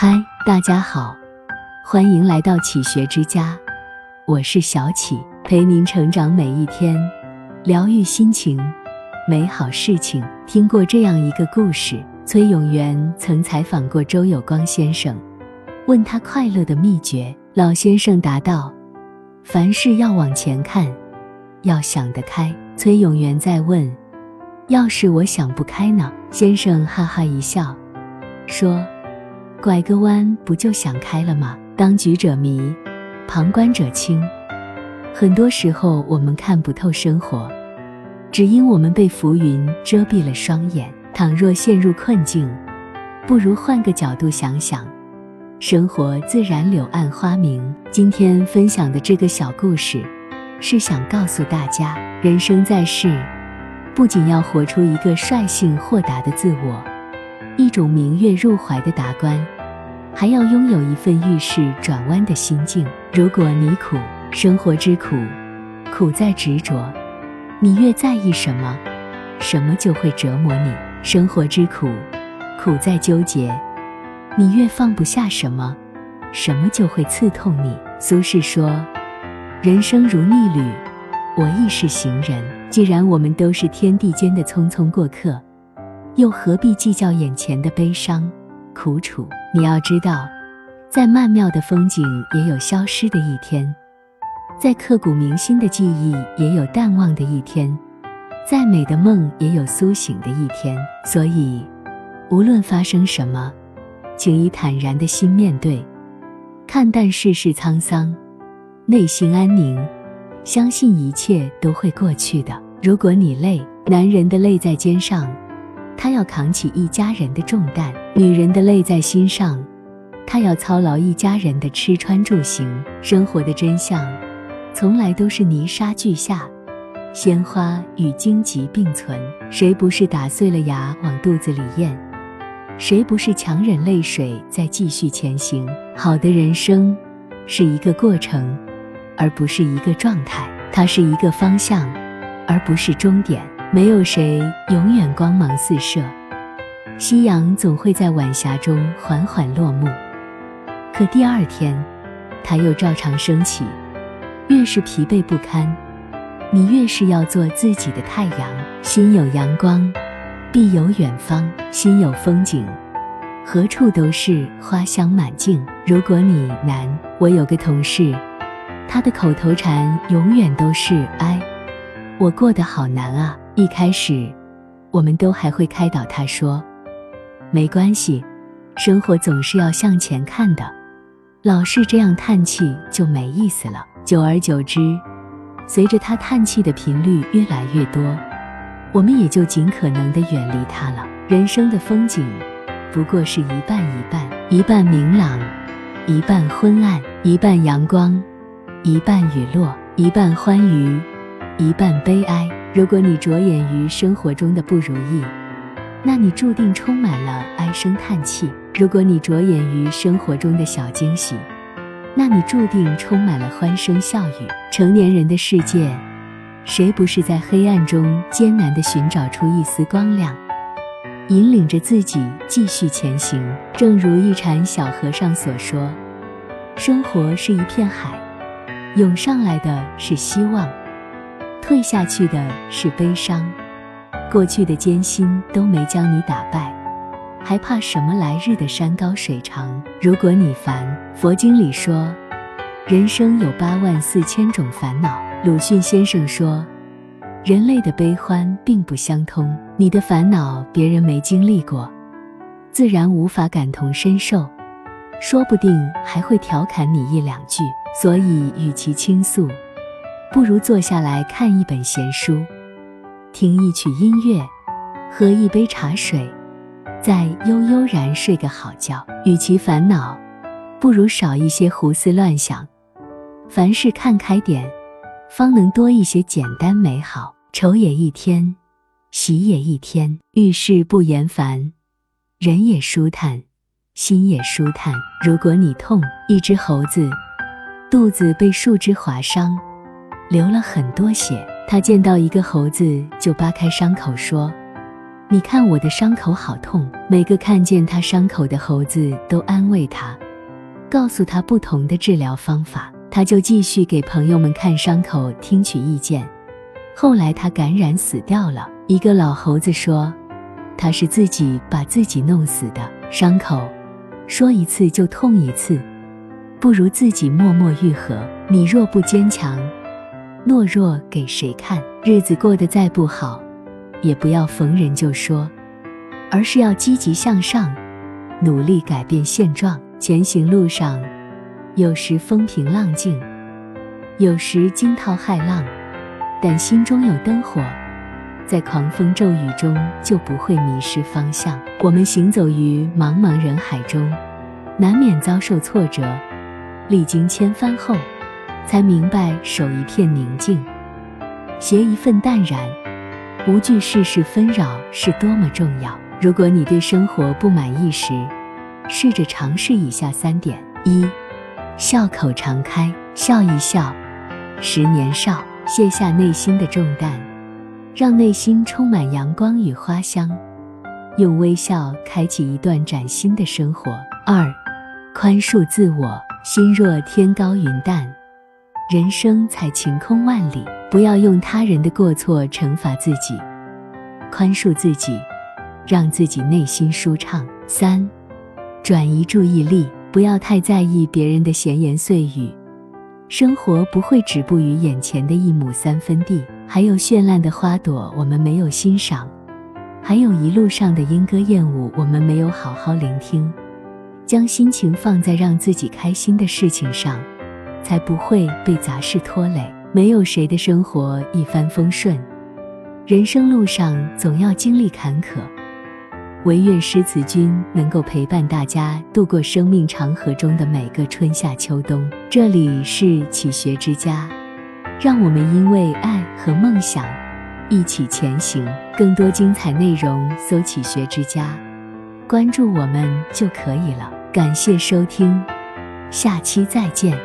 嗨，大家好，欢迎来到启学之家，我是小启，陪您成长每一天，疗愈心情，美好事情。听过这样一个故事：崔永元曾采访过周有光先生，问他快乐的秘诀。老先生答道：“凡事要往前看，要想得开。”崔永元再问：“要是我想不开呢？”先生哈哈一笑，说。拐个弯不就想开了吗？当局者迷，旁观者清。很多时候我们看不透生活，只因我们被浮云遮蔽了双眼。倘若陷入困境，不如换个角度想想，生活自然柳暗花明。今天分享的这个小故事，是想告诉大家，人生在世，不仅要活出一个率性豁达的自我。一种明月入怀的达观，还要拥有一份遇事转弯的心境。如果你苦，生活之苦，苦在执着。你越在意什么，什么就会折磨你。生活之苦，苦在纠结。你越放不下什么，什么就会刺痛你。苏轼说：“人生如逆旅，我亦是行人。”既然我们都是天地间的匆匆过客。又何必计较眼前的悲伤、苦楚？你要知道，再曼妙的风景也有消失的一天，再刻骨铭心的记忆也有淡忘的一天，再美的梦也有苏醒的一天。所以，无论发生什么，请以坦然的心面对，看淡世事沧桑，内心安宁，相信一切都会过去的。如果你累，男人的累在肩上。他要扛起一家人的重担，女人的泪在心上，他要操劳一家人的吃穿住行。生活的真相，从来都是泥沙俱下，鲜花与荆棘并存。谁不是打碎了牙往肚子里咽？谁不是强忍泪水再继续前行？好的人生是一个过程，而不是一个状态。它是一个方向，而不是终点。没有谁永远光芒四射，夕阳总会在晚霞中缓缓落幕。可第二天，它又照常升起。越是疲惫不堪，你越是要做自己的太阳。心有阳光，必有远方；心有风景，何处都是花香满径。如果你难，我有个同事，他的口头禅永远都是“哎，我过得好难啊。”一开始，我们都还会开导他说：“没关系，生活总是要向前看的。”老是这样叹气就没意思了。久而久之，随着他叹气的频率越来越多，我们也就尽可能的远离他了。人生的风景，不过是一半一半，一半明朗，一半昏暗；一半阳光，一半雨落；一半欢愉，一半悲哀。如果你着眼于生活中的不如意，那你注定充满了唉声叹气；如果你着眼于生活中的小惊喜，那你注定充满了欢声笑语。成年人的世界，谁不是在黑暗中艰难地寻找出一丝光亮，引领着自己继续前行？正如一禅小和尚所说：“生活是一片海，涌上来的是希望。”退下去的是悲伤，过去的艰辛都没将你打败，还怕什么来日的山高水长？如果你烦，佛经里说，人生有八万四千种烦恼。鲁迅先生说，人类的悲欢并不相通，你的烦恼别人没经历过，自然无法感同身受，说不定还会调侃你一两句。所以，与其倾诉。不如坐下来看一本闲书，听一曲音乐，喝一杯茶水，再悠悠然睡个好觉。与其烦恼，不如少一些胡思乱想。凡事看开点，方能多一些简单美好。愁也一天，喜也一天。遇事不言烦，人也舒坦，心也舒坦。如果你痛，一只猴子肚子被树枝划伤。流了很多血，他见到一个猴子就扒开伤口说：“你看我的伤口好痛。每个看见他伤口的猴子都安慰他，告诉他不同的治疗方法。他就继续给朋友们看伤口，听取意见。后来他感染死掉了。一个老猴子说：“他是自己把自己弄死的。伤口说一次就痛一次，不如自己默默愈合。你若不坚强，懦弱给谁看？日子过得再不好。”也不要逢人就说，而是要积极向上，努力改变现状。前行路上，有时风平浪静，有时惊涛骇浪，但心中有灯火，在狂风骤雨中就不会迷失方向。我们行走于茫茫人海中，难免遭受挫折，历经千帆后，才明白守一片宁静，携一份淡然。无惧世事纷扰是多么重要。如果你对生活不满意时，试着尝试以下三点：一、笑口常开，笑一笑，十年少，卸下内心的重担，让内心充满阳光与花香，用微笑开启一段崭新的生活。二、宽恕自我，心若天高云淡，人生才晴空万里。不要用他人的过错惩罚自己，宽恕自己，让自己内心舒畅。三，转移注意力，不要太在意别人的闲言碎语。生活不会止步于眼前的一亩三分地，还有绚烂的花朵我们没有欣赏，还有一路上的莺歌燕舞我们没有好好聆听。将心情放在让自己开心的事情上，才不会被杂事拖累。没有谁的生活一帆风顺，人生路上总要经历坎坷。唯愿诗词君能够陪伴大家度过生命长河中的每个春夏秋冬。这里是启学之家，让我们因为爱和梦想一起前行。更多精彩内容，搜“启学之家”，关注我们就可以了。感谢收听，下期再见。